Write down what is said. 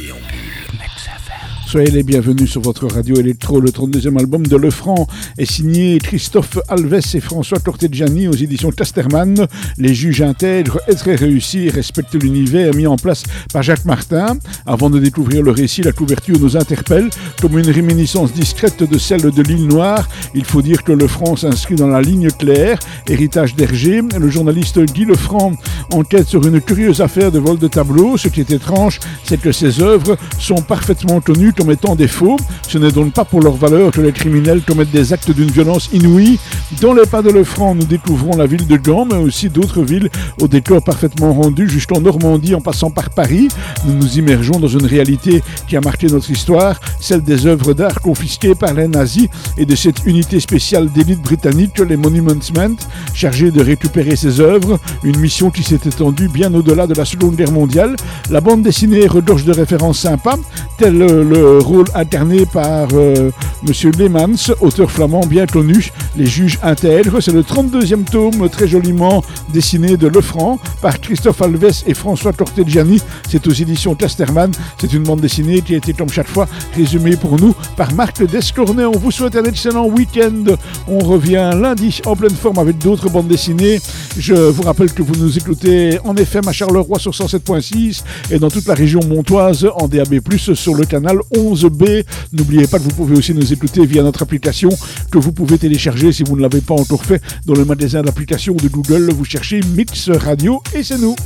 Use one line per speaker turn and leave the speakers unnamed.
T'es en bulle. Soyez les bienvenus sur votre radio électro. Le 32e album de Lefranc est signé Christophe Alves et François Tortegiani aux éditions Casterman. Les juges intègres et très réussis respectent l'univers mis en place par Jacques Martin. Avant de découvrir le récit, la couverture nous interpelle comme une réminiscence discrète de celle de l'île Noire. Il faut dire que Lefranc s'inscrit dans la ligne claire, héritage d'Hergé. Le journaliste Guy Lefranc enquête sur une curieuse affaire de vol de tableau. Ce qui est étrange, c'est que ses œuvres sont parfaitement connues comme étant des faux. Ce n'est donc pas pour leur valeur que les criminels commettent des actes d'une violence inouïe. Dans les pas de Lefranc, nous découvrons la ville de Gand, mais aussi d'autres villes au décor parfaitement rendu jusqu'en Normandie en passant par Paris. Nous nous immergeons dans une réalité qui a marqué notre histoire, celle des œuvres d'art confisquées par les nazis et de cette unité spéciale d'élite britannique, les Monuments Men, chargée de récupérer ces œuvres, une mission qui s'est étendue bien au-delà de la Seconde Guerre mondiale. La bande dessinée regorge de références sympas, tel le rôle incarné par euh, Monsieur Lemans, auteur flamand bien connu, Les Juges intègres. C'est le 32e tome très joliment dessiné de Lefranc par Christophe Alves et François Tortegiani. C'est aux éditions Casterman. C'est une bande dessinée qui a été comme chaque fois résumée pour nous par Marc Descornet. On vous souhaite un excellent week-end. On revient lundi en pleine forme avec d'autres bandes dessinées. Je vous rappelle que vous nous écoutez en FM à Charleroi sur 107.6 et dans toute la région montoise en DAB+, sur le canal 11B. N'oubliez pas que vous pouvez aussi nous écouter via notre application que vous pouvez télécharger si vous ne l'avez pas encore fait dans le magasin d'applications de Google. Vous cherchez Mix Radio et c'est nous.